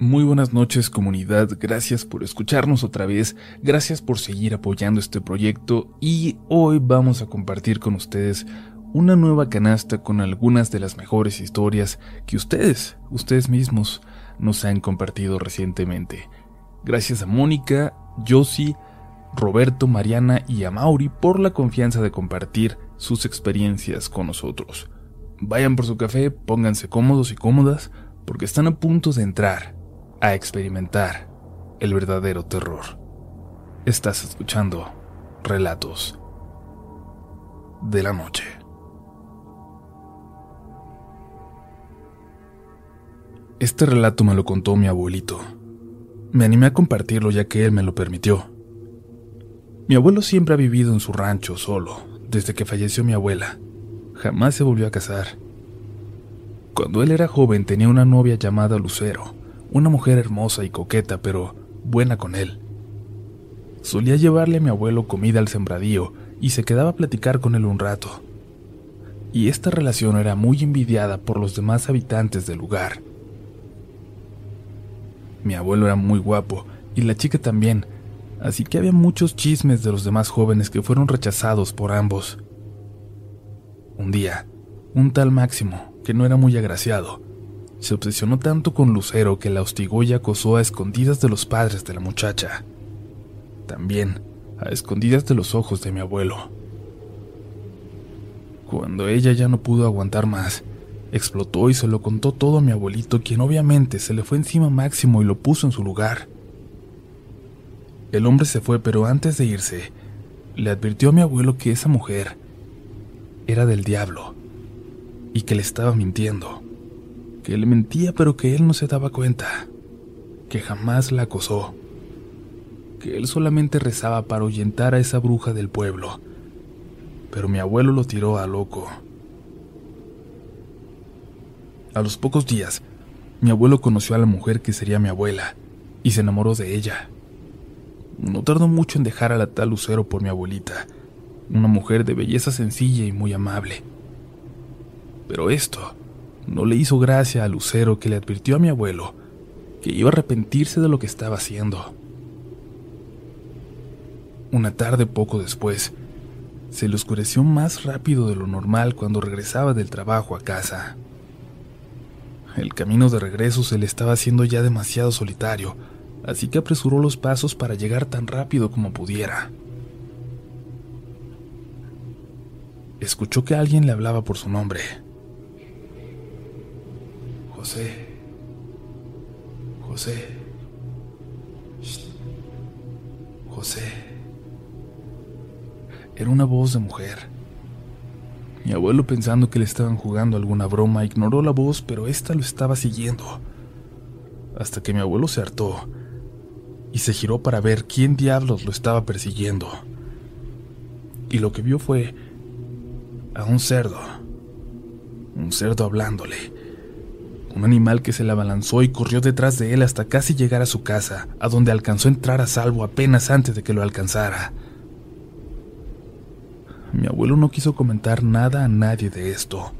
Muy buenas noches comunidad, gracias por escucharnos otra vez, gracias por seguir apoyando este proyecto y hoy vamos a compartir con ustedes una nueva canasta con algunas de las mejores historias que ustedes, ustedes mismos, nos han compartido recientemente. Gracias a Mónica, Josie, Roberto, Mariana y a Mauri por la confianza de compartir sus experiencias con nosotros. Vayan por su café, pónganse cómodos y cómodas, porque están a punto de entrar a experimentar el verdadero terror. Estás escuchando Relatos de la Noche. Este relato me lo contó mi abuelito. Me animé a compartirlo ya que él me lo permitió. Mi abuelo siempre ha vivido en su rancho solo, desde que falleció mi abuela. Jamás se volvió a casar. Cuando él era joven tenía una novia llamada Lucero una mujer hermosa y coqueta, pero buena con él. Solía llevarle a mi abuelo comida al sembradío y se quedaba a platicar con él un rato. Y esta relación era muy envidiada por los demás habitantes del lugar. Mi abuelo era muy guapo y la chica también, así que había muchos chismes de los demás jóvenes que fueron rechazados por ambos. Un día, un tal Máximo, que no era muy agraciado, se obsesionó tanto con Lucero que la hostigó y acosó a escondidas de los padres de la muchacha. También a escondidas de los ojos de mi abuelo. Cuando ella ya no pudo aguantar más, explotó y se lo contó todo a mi abuelito, quien obviamente se le fue encima Máximo y lo puso en su lugar. El hombre se fue, pero antes de irse, le advirtió a mi abuelo que esa mujer era del diablo y que le estaba mintiendo que le mentía pero que él no se daba cuenta, que jamás la acosó, que él solamente rezaba para ahuyentar a esa bruja del pueblo, pero mi abuelo lo tiró a loco. A los pocos días, mi abuelo conoció a la mujer que sería mi abuela y se enamoró de ella. No tardó mucho en dejar a la tal Lucero por mi abuelita, una mujer de belleza sencilla y muy amable. Pero esto no le hizo gracia a Lucero que le advirtió a mi abuelo que iba a arrepentirse de lo que estaba haciendo. Una tarde poco después, se le oscureció más rápido de lo normal cuando regresaba del trabajo a casa. El camino de regreso se le estaba haciendo ya demasiado solitario, así que apresuró los pasos para llegar tan rápido como pudiera. Escuchó que alguien le hablaba por su nombre. José. José. José. Era una voz de mujer. Mi abuelo, pensando que le estaban jugando alguna broma, ignoró la voz, pero ésta lo estaba siguiendo. Hasta que mi abuelo se hartó y se giró para ver quién diablos lo estaba persiguiendo. Y lo que vio fue a un cerdo. Un cerdo hablándole un animal que se le abalanzó y corrió detrás de él hasta casi llegar a su casa, a donde alcanzó a entrar a salvo apenas antes de que lo alcanzara. Mi abuelo no quiso comentar nada a nadie de esto.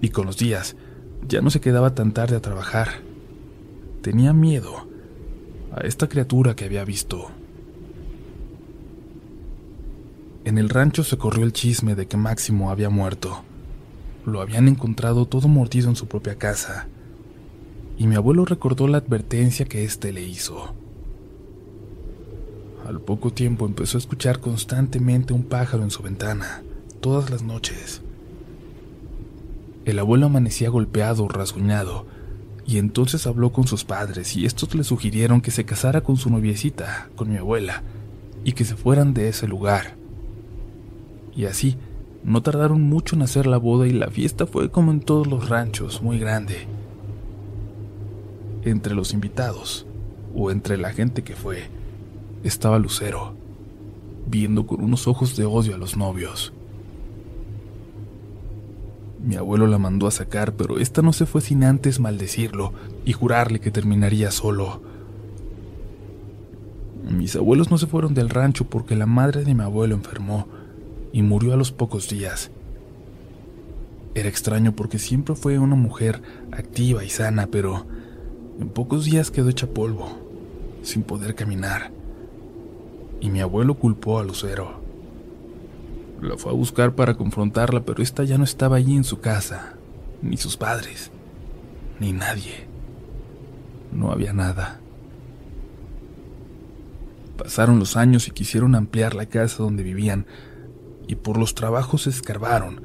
Y con los días, ya no se quedaba tan tarde a trabajar. Tenía miedo a esta criatura que había visto. En el rancho se corrió el chisme de que Máximo había muerto lo habían encontrado todo mordido en su propia casa, y mi abuelo recordó la advertencia que éste le hizo. Al poco tiempo empezó a escuchar constantemente un pájaro en su ventana, todas las noches. El abuelo amanecía golpeado, rasguñado, y entonces habló con sus padres y estos le sugirieron que se casara con su noviecita, con mi abuela, y que se fueran de ese lugar. Y así, no tardaron mucho en hacer la boda y la fiesta fue como en todos los ranchos, muy grande. Entre los invitados, o entre la gente que fue, estaba Lucero, viendo con unos ojos de odio a los novios. Mi abuelo la mandó a sacar, pero esta no se fue sin antes maldecirlo y jurarle que terminaría solo. Mis abuelos no se fueron del rancho porque la madre de mi abuelo enfermó y murió a los pocos días. Era extraño porque siempre fue una mujer activa y sana, pero En pocos días quedó hecha polvo, sin poder caminar, y mi abuelo culpó a Lucero. La fue a buscar para confrontarla, pero esta ya no estaba allí en su casa, ni sus padres, ni nadie. No había nada. Pasaron los años y quisieron ampliar la casa donde vivían, y por los trabajos escarbaron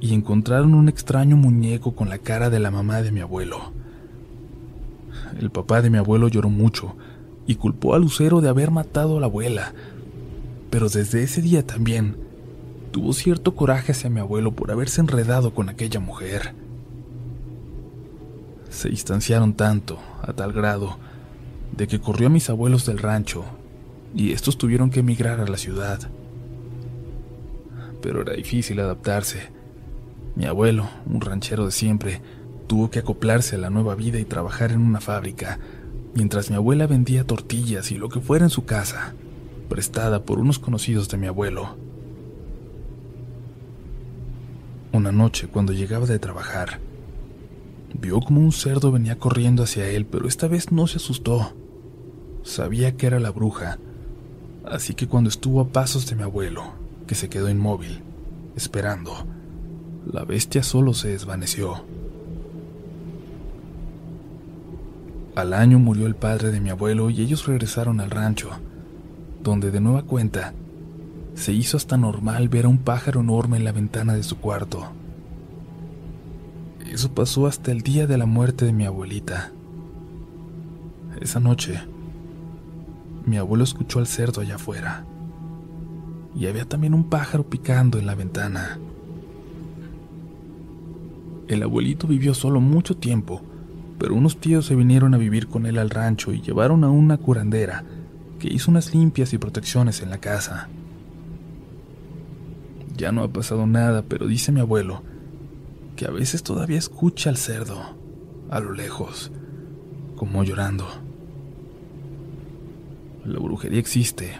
y encontraron un extraño muñeco con la cara de la mamá de mi abuelo. El papá de mi abuelo lloró mucho y culpó a Lucero de haber matado a la abuela, pero desde ese día también tuvo cierto coraje hacia mi abuelo por haberse enredado con aquella mujer. Se distanciaron tanto, a tal grado, de que corrió a mis abuelos del rancho y estos tuvieron que emigrar a la ciudad. Pero era difícil adaptarse. Mi abuelo, un ranchero de siempre, tuvo que acoplarse a la nueva vida y trabajar en una fábrica, mientras mi abuela vendía tortillas y lo que fuera en su casa, prestada por unos conocidos de mi abuelo. Una noche, cuando llegaba de trabajar, vio como un cerdo venía corriendo hacia él, pero esta vez no se asustó. Sabía que era la bruja, así que cuando estuvo a pasos de mi abuelo, que se quedó inmóvil, esperando, la bestia solo se desvaneció. Al año murió el padre de mi abuelo y ellos regresaron al rancho, donde de nueva cuenta se hizo hasta normal ver a un pájaro enorme en la ventana de su cuarto. Eso pasó hasta el día de la muerte de mi abuelita. Esa noche, mi abuelo escuchó al cerdo allá afuera. Y había también un pájaro picando en la ventana. El abuelito vivió solo mucho tiempo, pero unos tíos se vinieron a vivir con él al rancho y llevaron a una curandera que hizo unas limpias y protecciones en la casa. Ya no ha pasado nada, pero dice mi abuelo que a veces todavía escucha al cerdo, a lo lejos, como llorando. La brujería existe.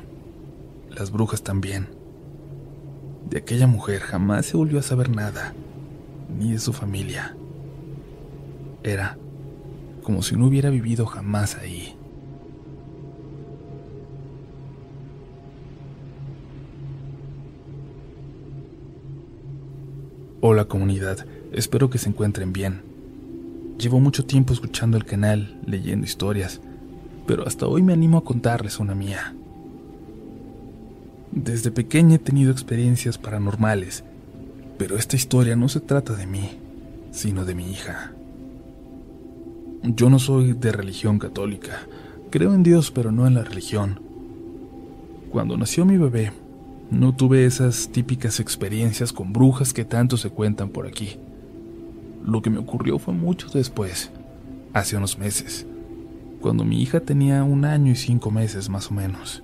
Las brujas también. De aquella mujer jamás se volvió a saber nada, ni de su familia. Era como si no hubiera vivido jamás ahí. Hola comunidad, espero que se encuentren bien. Llevo mucho tiempo escuchando el canal, leyendo historias pero hasta hoy me animo a contarles una mía. Desde pequeña he tenido experiencias paranormales, pero esta historia no se trata de mí, sino de mi hija. Yo no soy de religión católica, creo en Dios pero no en la religión. Cuando nació mi bebé, no tuve esas típicas experiencias con brujas que tanto se cuentan por aquí. Lo que me ocurrió fue mucho después, hace unos meses cuando mi hija tenía un año y cinco meses más o menos.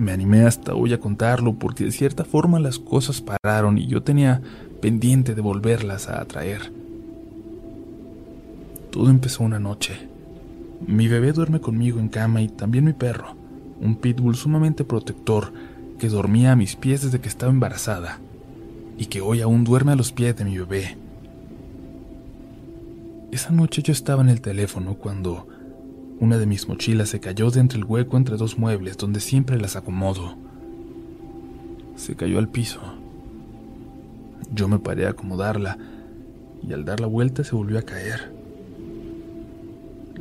Me animé hasta hoy a contarlo porque de cierta forma las cosas pararon y yo tenía pendiente de volverlas a atraer. Todo empezó una noche. Mi bebé duerme conmigo en cama y también mi perro, un pitbull sumamente protector que dormía a mis pies desde que estaba embarazada y que hoy aún duerme a los pies de mi bebé. Esa noche yo estaba en el teléfono cuando una de mis mochilas se cayó de entre el hueco entre dos muebles donde siempre las acomodo. Se cayó al piso. Yo me paré a acomodarla y al dar la vuelta se volvió a caer.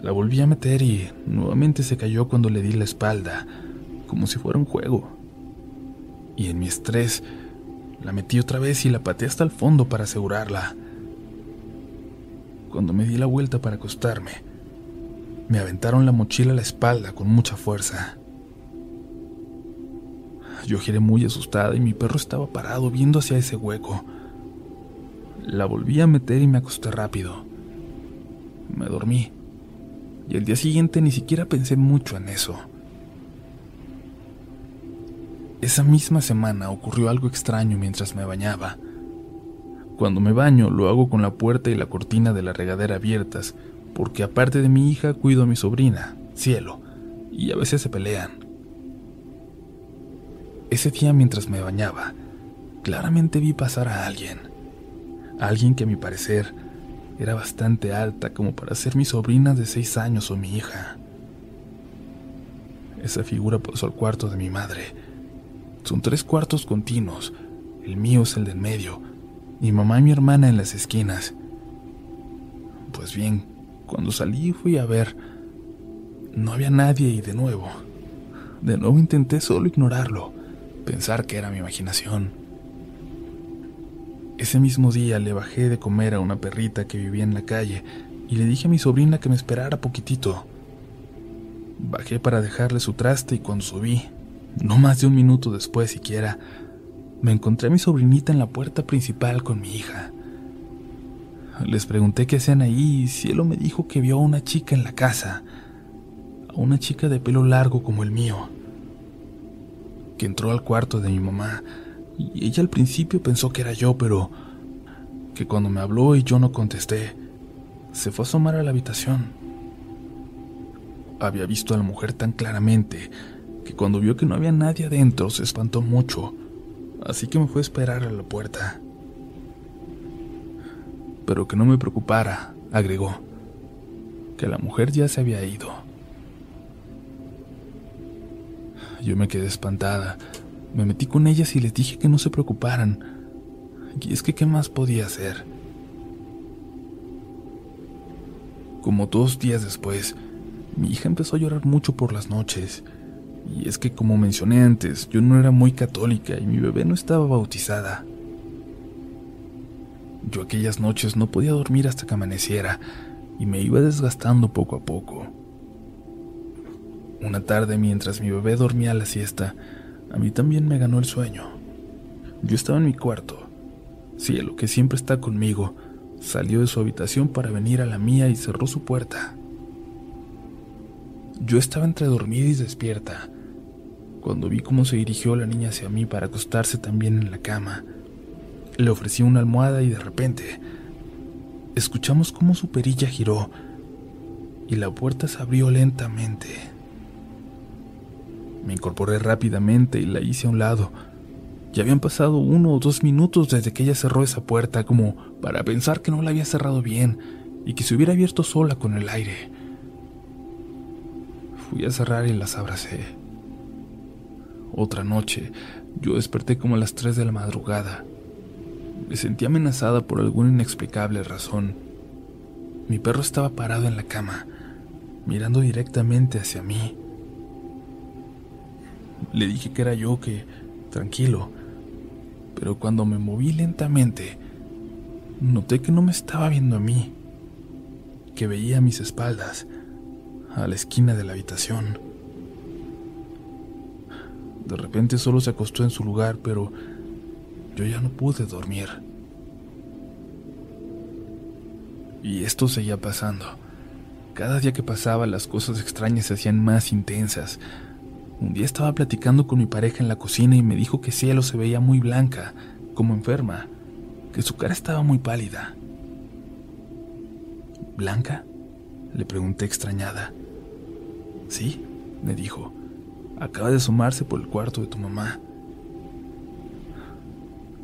La volví a meter y nuevamente se cayó cuando le di la espalda, como si fuera un juego. Y en mi estrés, la metí otra vez y la pateé hasta el fondo para asegurarla. Cuando me di la vuelta para acostarme, me aventaron la mochila a la espalda con mucha fuerza. Yo giré muy asustada y mi perro estaba parado viendo hacia ese hueco. La volví a meter y me acosté rápido. Me dormí. Y el día siguiente ni siquiera pensé mucho en eso. Esa misma semana ocurrió algo extraño mientras me bañaba. Cuando me baño lo hago con la puerta y la cortina de la regadera abiertas, porque aparte de mi hija cuido a mi sobrina, Cielo, y a veces se pelean. Ese día mientras me bañaba, claramente vi pasar a alguien, alguien que a mi parecer era bastante alta como para ser mi sobrina de seis años o mi hija. Esa figura pasó al cuarto de mi madre. Son tres cuartos continuos. El mío es el del medio. Mi mamá y mi hermana en las esquinas. Pues bien, cuando salí fui a ver. No había nadie y de nuevo. De nuevo intenté solo ignorarlo, pensar que era mi imaginación. Ese mismo día le bajé de comer a una perrita que vivía en la calle y le dije a mi sobrina que me esperara poquitito. Bajé para dejarle su traste y cuando subí, no más de un minuto después siquiera, me encontré a mi sobrinita en la puerta principal con mi hija. Les pregunté qué hacían ahí y Cielo me dijo que vio a una chica en la casa, a una chica de pelo largo como el mío, que entró al cuarto de mi mamá y ella al principio pensó que era yo, pero que cuando me habló y yo no contesté, se fue a asomar a la habitación. Había visto a la mujer tan claramente que cuando vio que no había nadie adentro se espantó mucho, así que me fue a esperar a la puerta. Pero que no me preocupara, agregó, que la mujer ya se había ido. Yo me quedé espantada, me metí con ellas y les dije que no se preocuparan. Y es que, ¿qué más podía hacer? Como dos días después, mi hija empezó a llorar mucho por las noches. Y es que, como mencioné antes, yo no era muy católica y mi bebé no estaba bautizada. Yo aquellas noches no podía dormir hasta que amaneciera y me iba desgastando poco a poco. Una tarde, mientras mi bebé dormía la siesta, a mí también me ganó el sueño. Yo estaba en mi cuarto. Cielo, que siempre está conmigo, salió de su habitación para venir a la mía y cerró su puerta. Yo estaba entre dormida y despierta, cuando vi cómo se dirigió la niña hacia mí para acostarse también en la cama. Le ofrecí una almohada y de repente escuchamos cómo su perilla giró y la puerta se abrió lentamente. Me incorporé rápidamente y la hice a un lado. Ya habían pasado uno o dos minutos desde que ella cerró esa puerta, como para pensar que no la había cerrado bien y que se hubiera abierto sola con el aire. Fui a cerrar y las abracé. Otra noche, yo desperté como a las tres de la madrugada. Me sentí amenazada por alguna inexplicable razón. Mi perro estaba parado en la cama, mirando directamente hacia mí. Le dije que era yo, que tranquilo. Pero cuando me moví lentamente, noté que no me estaba viendo a mí, que veía a mis espaldas, a la esquina de la habitación. De repente solo se acostó en su lugar, pero yo ya no pude dormir. Y esto seguía pasando. Cada día que pasaba las cosas extrañas se hacían más intensas. Un día estaba platicando con mi pareja en la cocina y me dijo que Cielo se veía muy blanca, como enferma, que su cara estaba muy pálida. ¿Blanca? Le pregunté extrañada. Sí, me dijo. Acaba de asomarse por el cuarto de tu mamá.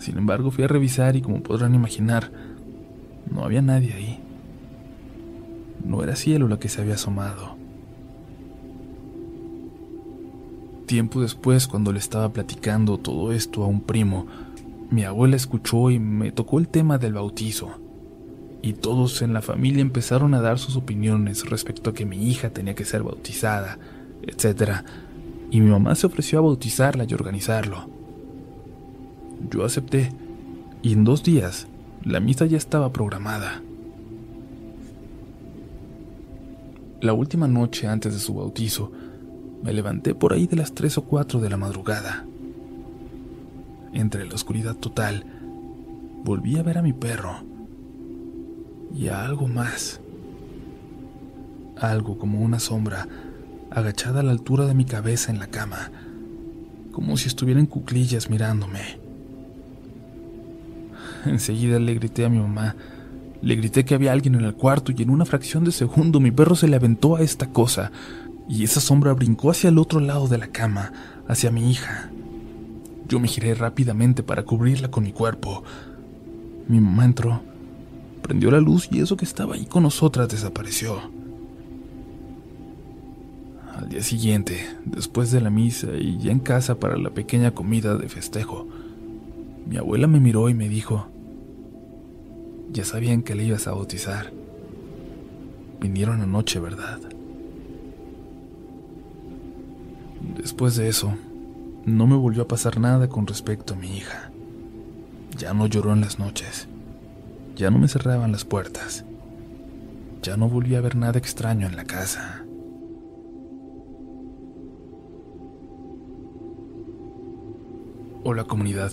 Sin embargo, fui a revisar y como podrán imaginar, no había nadie ahí. No era Cielo la que se había asomado. Tiempo después, cuando le estaba platicando todo esto a un primo, mi abuela escuchó y me tocó el tema del bautizo. Y todos en la familia empezaron a dar sus opiniones respecto a que mi hija tenía que ser bautizada, etc. Y mi mamá se ofreció a bautizarla y organizarlo. Yo acepté, y en dos días la misa ya estaba programada. La última noche antes de su bautizo, me levanté por ahí de las tres o cuatro de la madrugada. Entre la oscuridad total, volví a ver a mi perro y a algo más. Algo como una sombra agachada a la altura de mi cabeza en la cama, como si estuviera en cuclillas mirándome. Enseguida le grité a mi mamá, le grité que había alguien en el cuarto y en una fracción de segundo mi perro se le aventó a esta cosa, y esa sombra brincó hacia el otro lado de la cama, hacia mi hija. Yo me giré rápidamente para cubrirla con mi cuerpo. Mi mamá entró, prendió la luz y eso que estaba ahí con nosotras desapareció. Al día siguiente, después de la misa y ya en casa para la pequeña comida de festejo, mi abuela me miró y me dijo, ya sabían que le ibas a bautizar. Vinieron anoche, ¿verdad? Después de eso, no me volvió a pasar nada con respecto a mi hija. Ya no lloró en las noches. Ya no me cerraban las puertas. Ya no volví a ver nada extraño en la casa. Hola comunidad,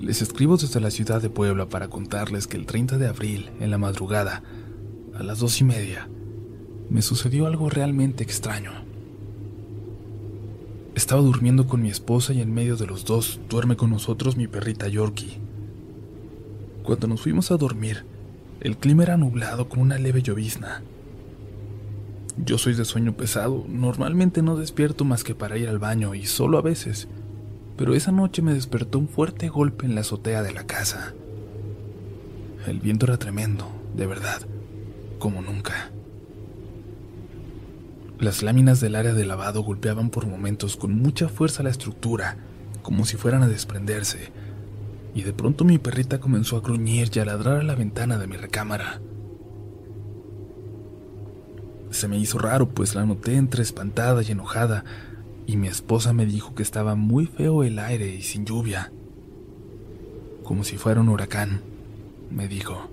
les escribo desde la ciudad de Puebla para contarles que el 30 de abril, en la madrugada, a las dos y media, me sucedió algo realmente extraño. Estaba durmiendo con mi esposa y en medio de los dos duerme con nosotros mi perrita Yorkie. Cuando nos fuimos a dormir, el clima era nublado con una leve llovizna. Yo soy de sueño pesado, normalmente no despierto más que para ir al baño y solo a veces pero esa noche me despertó un fuerte golpe en la azotea de la casa. El viento era tremendo, de verdad, como nunca. Las láminas del área de lavado golpeaban por momentos con mucha fuerza la estructura, como si fueran a desprenderse, y de pronto mi perrita comenzó a gruñir y a ladrar a la ventana de mi recámara. Se me hizo raro, pues la noté entre espantada y enojada, y mi esposa me dijo que estaba muy feo el aire y sin lluvia. Como si fuera un huracán, me dijo.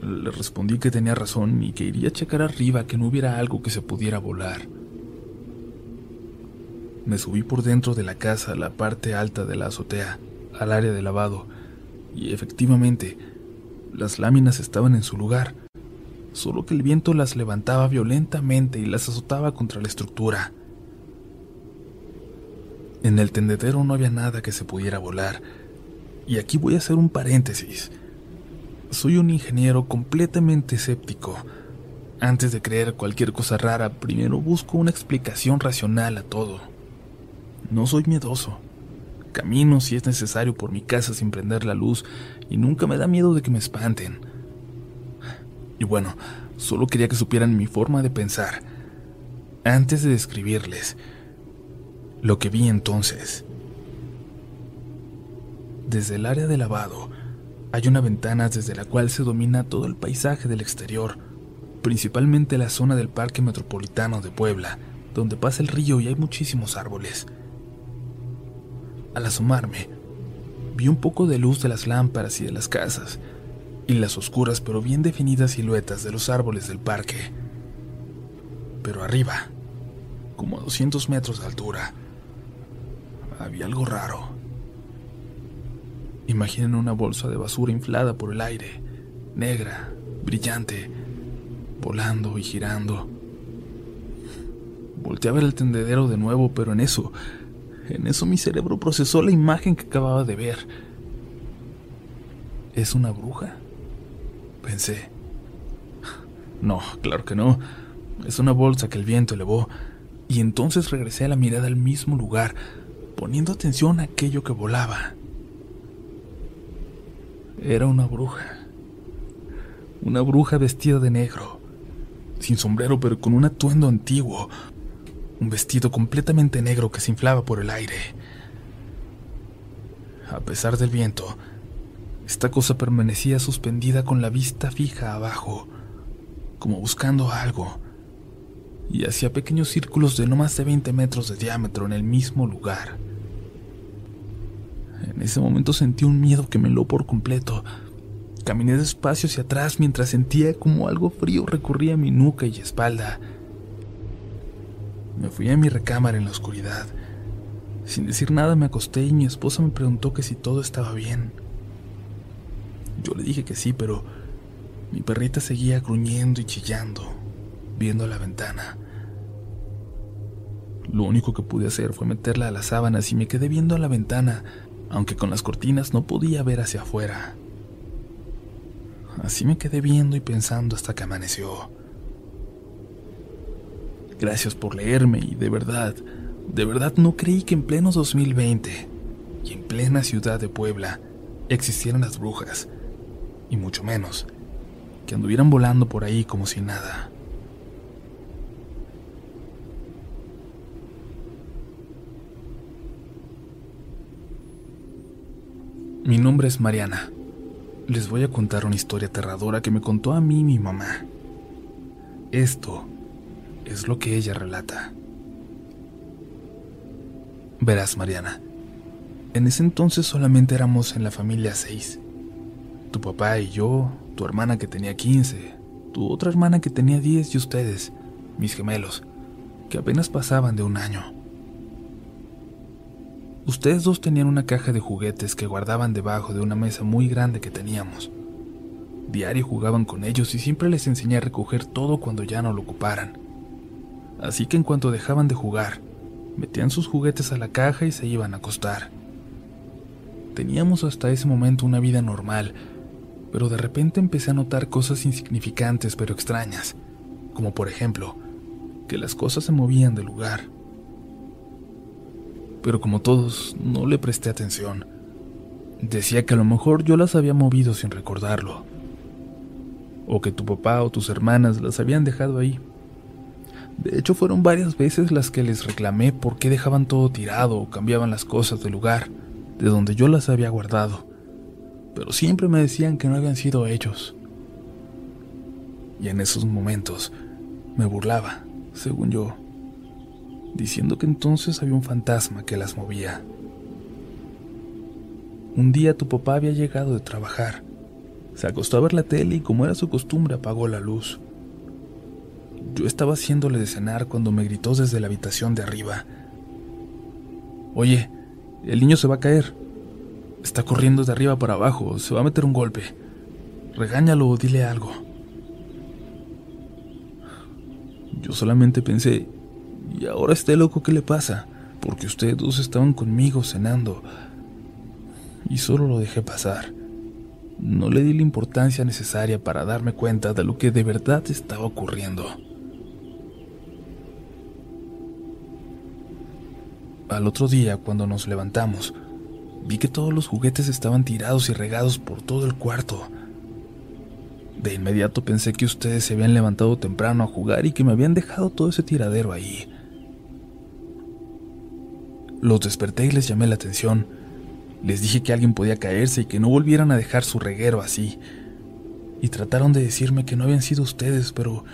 Le respondí que tenía razón y que iría a checar arriba que no hubiera algo que se pudiera volar. Me subí por dentro de la casa a la parte alta de la azotea, al área de lavado, y efectivamente, las láminas estaban en su lugar, solo que el viento las levantaba violentamente y las azotaba contra la estructura. En el tendedero no había nada que se pudiera volar. Y aquí voy a hacer un paréntesis. Soy un ingeniero completamente escéptico. Antes de creer cualquier cosa rara, primero busco una explicación racional a todo. No soy miedoso. Camino si es necesario por mi casa sin prender la luz y nunca me da miedo de que me espanten. Y bueno, solo quería que supieran mi forma de pensar. Antes de describirles, lo que vi entonces. Desde el área de lavado hay una ventana desde la cual se domina todo el paisaje del exterior, principalmente la zona del Parque Metropolitano de Puebla, donde pasa el río y hay muchísimos árboles. Al asomarme, vi un poco de luz de las lámparas y de las casas, y las oscuras pero bien definidas siluetas de los árboles del parque. Pero arriba, como a 200 metros de altura, había algo raro. Imaginen una bolsa de basura inflada por el aire, negra, brillante, volando y girando. Volteé a ver el tendedero de nuevo, pero en eso, en eso mi cerebro procesó la imagen que acababa de ver. ¿Es una bruja? Pensé. No, claro que no. Es una bolsa que el viento elevó. Y entonces regresé a la mirada al mismo lugar, poniendo atención a aquello que volaba. Era una bruja. Una bruja vestida de negro, sin sombrero pero con un atuendo antiguo, un vestido completamente negro que se inflaba por el aire. A pesar del viento, esta cosa permanecía suspendida con la vista fija abajo, como buscando algo, y hacía pequeños círculos de no más de 20 metros de diámetro en el mismo lugar. En ese momento sentí un miedo que me heló por completo. Caminé despacio hacia atrás mientras sentía como algo frío recorría mi nuca y espalda. Me fui a mi recámara en la oscuridad. Sin decir nada me acosté y mi esposa me preguntó que si todo estaba bien. Yo le dije que sí, pero mi perrita seguía gruñendo y chillando, viendo la ventana. Lo único que pude hacer fue meterla a las sábanas y me quedé viendo a la ventana, aunque con las cortinas no podía ver hacia afuera. Así me quedé viendo y pensando hasta que amaneció. Gracias por leerme y de verdad, de verdad no creí que en pleno 2020 y en plena ciudad de Puebla existieran las brujas, y mucho menos que anduvieran volando por ahí como si nada. Mi nombre es Mariana. Les voy a contar una historia aterradora que me contó a mí mi mamá. Esto es lo que ella relata. Verás, Mariana, en ese entonces solamente éramos en la familia seis. Tu papá y yo, tu hermana que tenía 15, tu otra hermana que tenía 10 y ustedes, mis gemelos, que apenas pasaban de un año. Ustedes dos tenían una caja de juguetes que guardaban debajo de una mesa muy grande que teníamos. Diario jugaban con ellos y siempre les enseñé a recoger todo cuando ya no lo ocuparan. Así que en cuanto dejaban de jugar, metían sus juguetes a la caja y se iban a acostar. Teníamos hasta ese momento una vida normal, pero de repente empecé a notar cosas insignificantes pero extrañas, como por ejemplo, que las cosas se movían de lugar pero como todos, no le presté atención. Decía que a lo mejor yo las había movido sin recordarlo. O que tu papá o tus hermanas las habían dejado ahí. De hecho, fueron varias veces las que les reclamé por qué dejaban todo tirado o cambiaban las cosas de lugar, de donde yo las había guardado. Pero siempre me decían que no habían sido ellos. Y en esos momentos me burlaba, según yo diciendo que entonces había un fantasma que las movía. Un día tu papá había llegado de trabajar. Se acostó a ver la tele y como era su costumbre apagó la luz. Yo estaba haciéndole de cenar cuando me gritó desde la habitación de arriba. Oye, el niño se va a caer. Está corriendo de arriba para abajo, se va a meter un golpe. Regáñalo o dile algo. Yo solamente pensé, y ahora este loco, ¿qué le pasa? Porque ustedes dos estaban conmigo cenando. Y solo lo dejé pasar. No le di la importancia necesaria para darme cuenta de lo que de verdad estaba ocurriendo. Al otro día, cuando nos levantamos, vi que todos los juguetes estaban tirados y regados por todo el cuarto. De inmediato pensé que ustedes se habían levantado temprano a jugar y que me habían dejado todo ese tiradero ahí. Los desperté y les llamé la atención. Les dije que alguien podía caerse y que no volvieran a dejar su reguero así. Y trataron de decirme que no habían sido ustedes, pero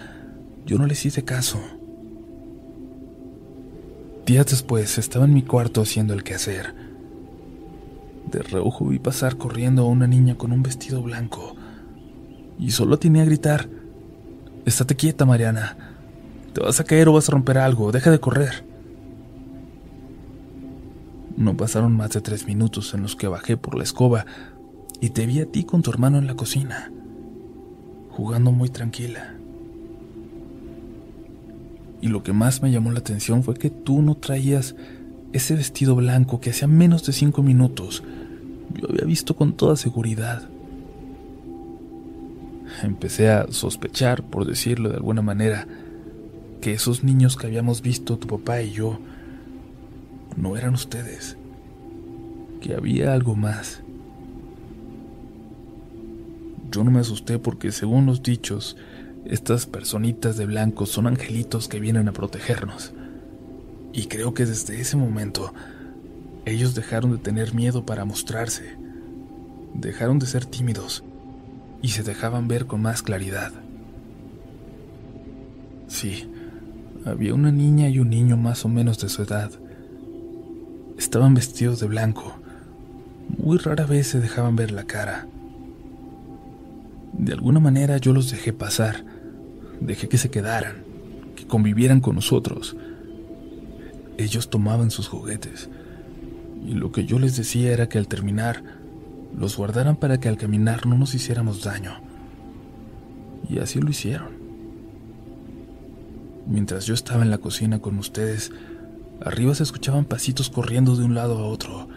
yo no les hice caso. Días después estaba en mi cuarto haciendo el quehacer. De reojo vi pasar corriendo a una niña con un vestido blanco. Y solo tenía a gritar, Estate quieta, Mariana. Te vas a caer o vas a romper algo, deja de correr. No pasaron más de tres minutos en los que bajé por la escoba y te vi a ti con tu hermano en la cocina, jugando muy tranquila. Y lo que más me llamó la atención fue que tú no traías ese vestido blanco que hacía menos de cinco minutos yo había visto con toda seguridad. Empecé a sospechar, por decirlo de alguna manera, que esos niños que habíamos visto tu papá y yo no eran ustedes, que había algo más. Yo no me asusté porque según los dichos, estas personitas de blanco son angelitos que vienen a protegernos. Y creo que desde ese momento ellos dejaron de tener miedo para mostrarse, dejaron de ser tímidos y se dejaban ver con más claridad. Sí, había una niña y un niño más o menos de su edad, Estaban vestidos de blanco. Muy rara vez se dejaban ver la cara. De alguna manera yo los dejé pasar. Dejé que se quedaran, que convivieran con nosotros. Ellos tomaban sus juguetes. Y lo que yo les decía era que al terminar, los guardaran para que al caminar no nos hiciéramos daño. Y así lo hicieron. Mientras yo estaba en la cocina con ustedes, Arriba se escuchaban pasitos corriendo de un lado a otro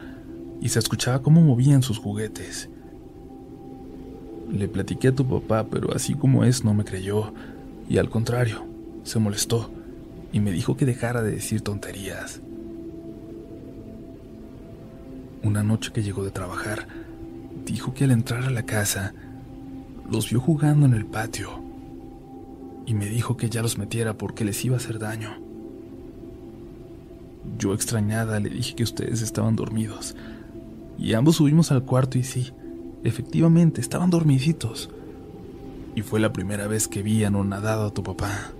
y se escuchaba cómo movían sus juguetes. Le platiqué a tu papá, pero así como es no me creyó y al contrario, se molestó y me dijo que dejara de decir tonterías. Una noche que llegó de trabajar, dijo que al entrar a la casa los vio jugando en el patio y me dijo que ya los metiera porque les iba a hacer daño. Yo extrañada le dije que ustedes estaban dormidos y ambos subimos al cuarto y sí, efectivamente estaban dormiditos. Y fue la primera vez que vi anonadado a tu papá.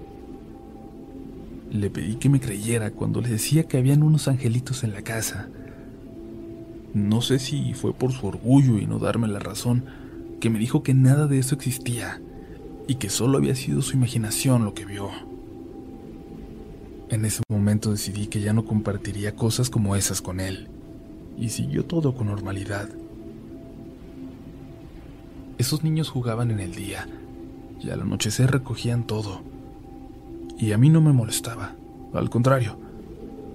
Le pedí que me creyera cuando le decía que habían unos angelitos en la casa. No sé si fue por su orgullo y no darme la razón, que me dijo que nada de eso existía y que solo había sido su imaginación lo que vio. En ese momento decidí que ya no compartiría cosas como esas con él, y siguió todo con normalidad. Esos niños jugaban en el día, y al anochecer recogían todo. Y a mí no me molestaba, al contrario,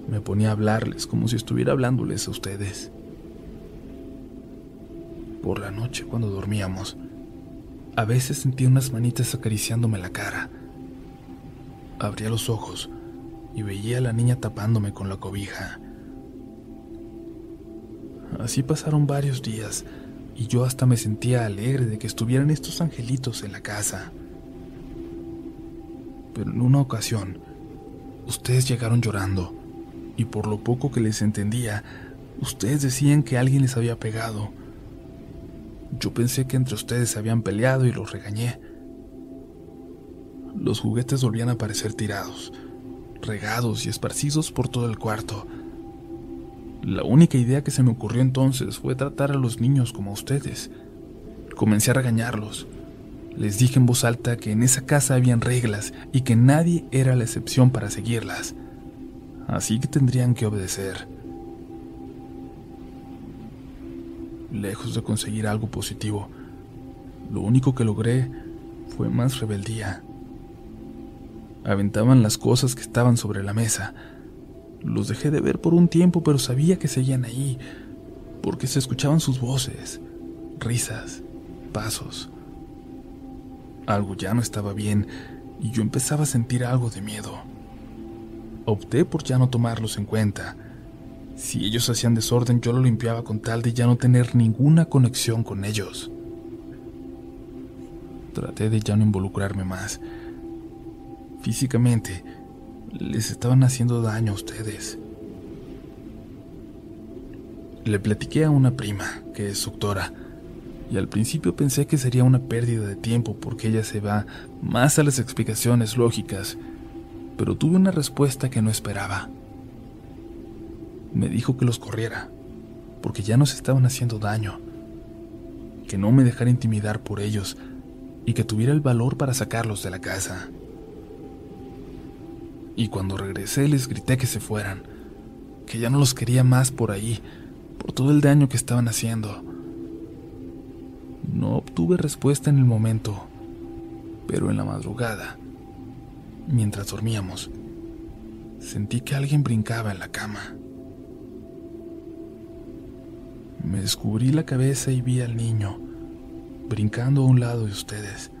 me ponía a hablarles como si estuviera hablándoles a ustedes. Por la noche, cuando dormíamos, a veces sentía unas manitas acariciándome la cara. Abría los ojos y veía a la niña tapándome con la cobija. Así pasaron varios días y yo hasta me sentía alegre de que estuvieran estos angelitos en la casa. Pero en una ocasión, ustedes llegaron llorando y por lo poco que les entendía, ustedes decían que alguien les había pegado. Yo pensé que entre ustedes se habían peleado y los regañé. Los juguetes volvían a aparecer tirados, regados y esparcidos por todo el cuarto. La única idea que se me ocurrió entonces fue tratar a los niños como a ustedes. Comencé a regañarlos. Les dije en voz alta que en esa casa habían reglas y que nadie era la excepción para seguirlas. Así que tendrían que obedecer. Lejos de conseguir algo positivo, lo único que logré fue más rebeldía. Aventaban las cosas que estaban sobre la mesa. Los dejé de ver por un tiempo, pero sabía que seguían ahí, porque se escuchaban sus voces, risas, pasos. Algo ya no estaba bien y yo empezaba a sentir algo de miedo. Opté por ya no tomarlos en cuenta. Si ellos hacían desorden, yo lo limpiaba con tal de ya no tener ninguna conexión con ellos. Traté de ya no involucrarme más Físicamente, les estaban haciendo daño a ustedes. Le platiqué a una prima, que es doctora, y al principio pensé que sería una pérdida de tiempo porque ella se va más a las explicaciones lógicas, pero tuve una respuesta que no esperaba. Me dijo que los corriera, porque ya nos estaban haciendo daño, que no me dejara intimidar por ellos y que tuviera el valor para sacarlos de la casa y cuando regresé les grité que se fueran, que ya no los quería más por ahí, por todo el daño que estaban haciendo. No obtuve respuesta en el momento, pero en la madrugada, mientras dormíamos, sentí que alguien brincaba en la cama. Me descubrí la cabeza y vi al niño brincando a un lado de ustedes.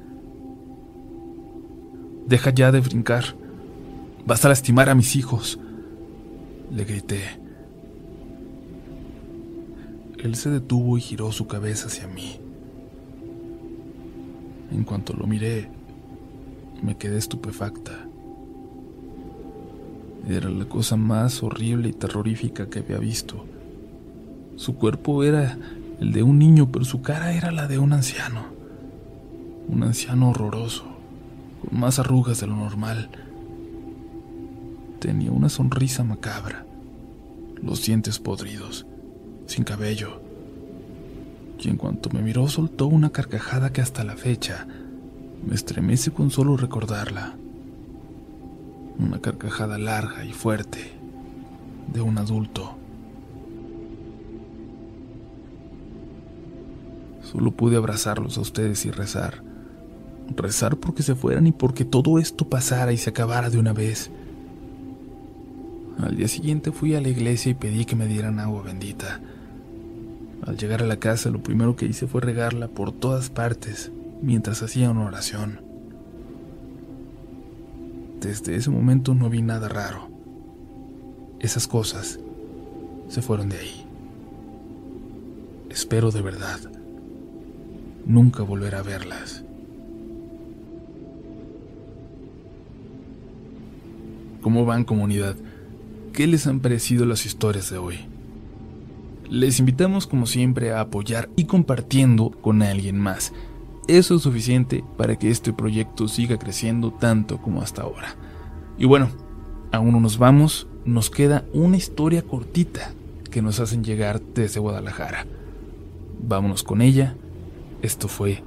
Deja ya de brincar, Vas a lastimar a mis hijos. Le grité. Él se detuvo y giró su cabeza hacia mí. En cuanto lo miré, me quedé estupefacta. Era la cosa más horrible y terrorífica que había visto. Su cuerpo era el de un niño, pero su cara era la de un anciano. Un anciano horroroso, con más arrugas de lo normal Tenía una sonrisa macabra, los dientes podridos, sin cabello. Y en cuanto me miró soltó una carcajada que hasta la fecha me estremece con solo recordarla. Una carcajada larga y fuerte de un adulto. Solo pude abrazarlos a ustedes y rezar. Rezar porque se fueran y porque todo esto pasara y se acabara de una vez. Al día siguiente fui a la iglesia y pedí que me dieran agua bendita. Al llegar a la casa lo primero que hice fue regarla por todas partes mientras hacía una oración. Desde ese momento no vi nada raro. Esas cosas se fueron de ahí. Espero de verdad nunca volver a verlas. ¿Cómo van comunidad? ¿Qué les han parecido las historias de hoy? Les invitamos como siempre a apoyar y compartiendo con alguien más. Eso es suficiente para que este proyecto siga creciendo tanto como hasta ahora. Y bueno, aún no nos vamos, nos queda una historia cortita que nos hacen llegar desde Guadalajara. Vámonos con ella. Esto fue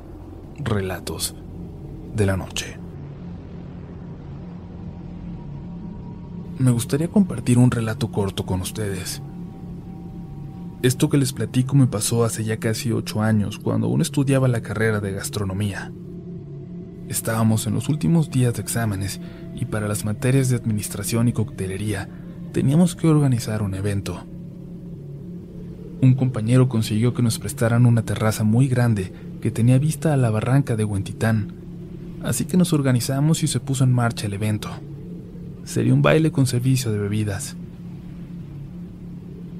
Relatos de la Noche. Me gustaría compartir un relato corto con ustedes. Esto que les platico me pasó hace ya casi ocho años, cuando aún estudiaba la carrera de gastronomía. Estábamos en los últimos días de exámenes y para las materias de administración y coctelería teníamos que organizar un evento. Un compañero consiguió que nos prestaran una terraza muy grande que tenía vista a la barranca de Huentitán, así que nos organizamos y se puso en marcha el evento. Sería un baile con servicio de bebidas.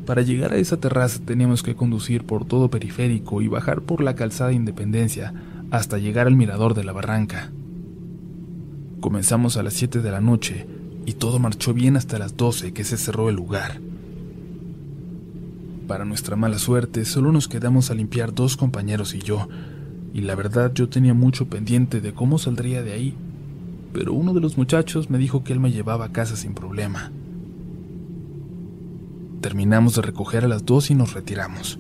Para llegar a esa terraza teníamos que conducir por todo periférico y bajar por la calzada Independencia hasta llegar al mirador de la barranca. Comenzamos a las 7 de la noche y todo marchó bien hasta las 12 que se cerró el lugar. Para nuestra mala suerte, solo nos quedamos a limpiar dos compañeros y yo, y la verdad yo tenía mucho pendiente de cómo saldría de ahí, pero uno de los muchachos me dijo que él me llevaba a casa sin problema. Terminamos de recoger a las dos y nos retiramos.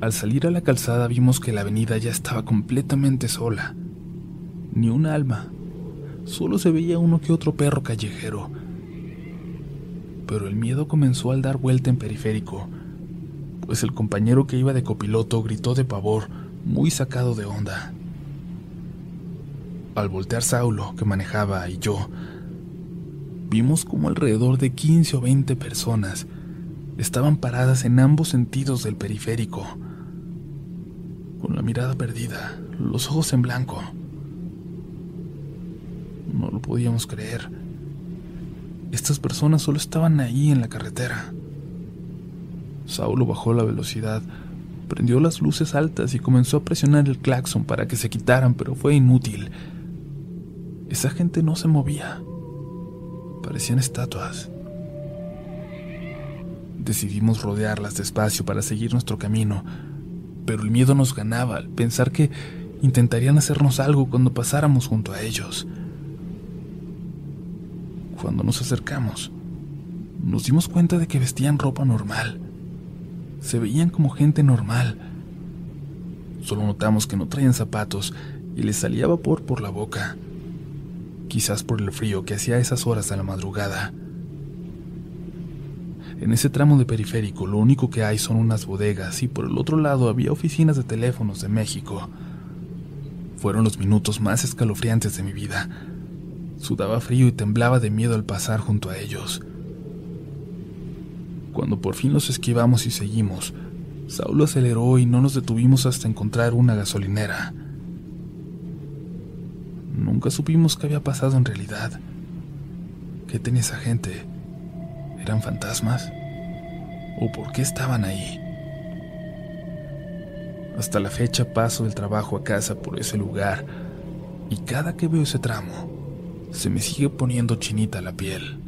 Al salir a la calzada vimos que la avenida ya estaba completamente sola. Ni un alma, Solo se veía uno que otro perro callejero. Pero el miedo comenzó al dar vuelta en periférico, pues el compañero que iba de copiloto gritó de pavor, muy sacado de onda. Al voltear Saulo, que manejaba, y yo, vimos como alrededor de 15 o 20 personas estaban paradas en ambos sentidos del periférico, con la mirada perdida, los ojos en blanco. No lo podíamos creer. Estas personas solo estaban ahí en la carretera. Saulo bajó la velocidad, prendió las luces altas y comenzó a presionar el claxon para que se quitaran, pero fue inútil. Esa gente no se movía. Parecían estatuas. Decidimos rodearlas despacio para seguir nuestro camino, pero el miedo nos ganaba al pensar que intentarían hacernos algo cuando pasáramos junto a ellos. Cuando nos acercamos, nos dimos cuenta de que vestían ropa normal. Se veían como gente normal. Solo notamos que no traían zapatos y les salía vapor por la boca. Quizás por el frío que hacía a esas horas de la madrugada. En ese tramo de periférico lo único que hay son unas bodegas y por el otro lado había oficinas de teléfonos de México. Fueron los minutos más escalofriantes de mi vida Sudaba frío y temblaba de miedo al pasar junto a ellos. Cuando por fin los esquivamos y seguimos, Saulo aceleró y no nos detuvimos hasta encontrar una gasolinera. Nunca supimos qué había pasado en realidad. ¿Qué tenía esa gente? ¿Eran fantasmas? ¿O por qué estaban ahí? Hasta la fecha paso del trabajo a casa por ese lugar y cada que veo ese tramo, se me sigue poniendo chinita la piel.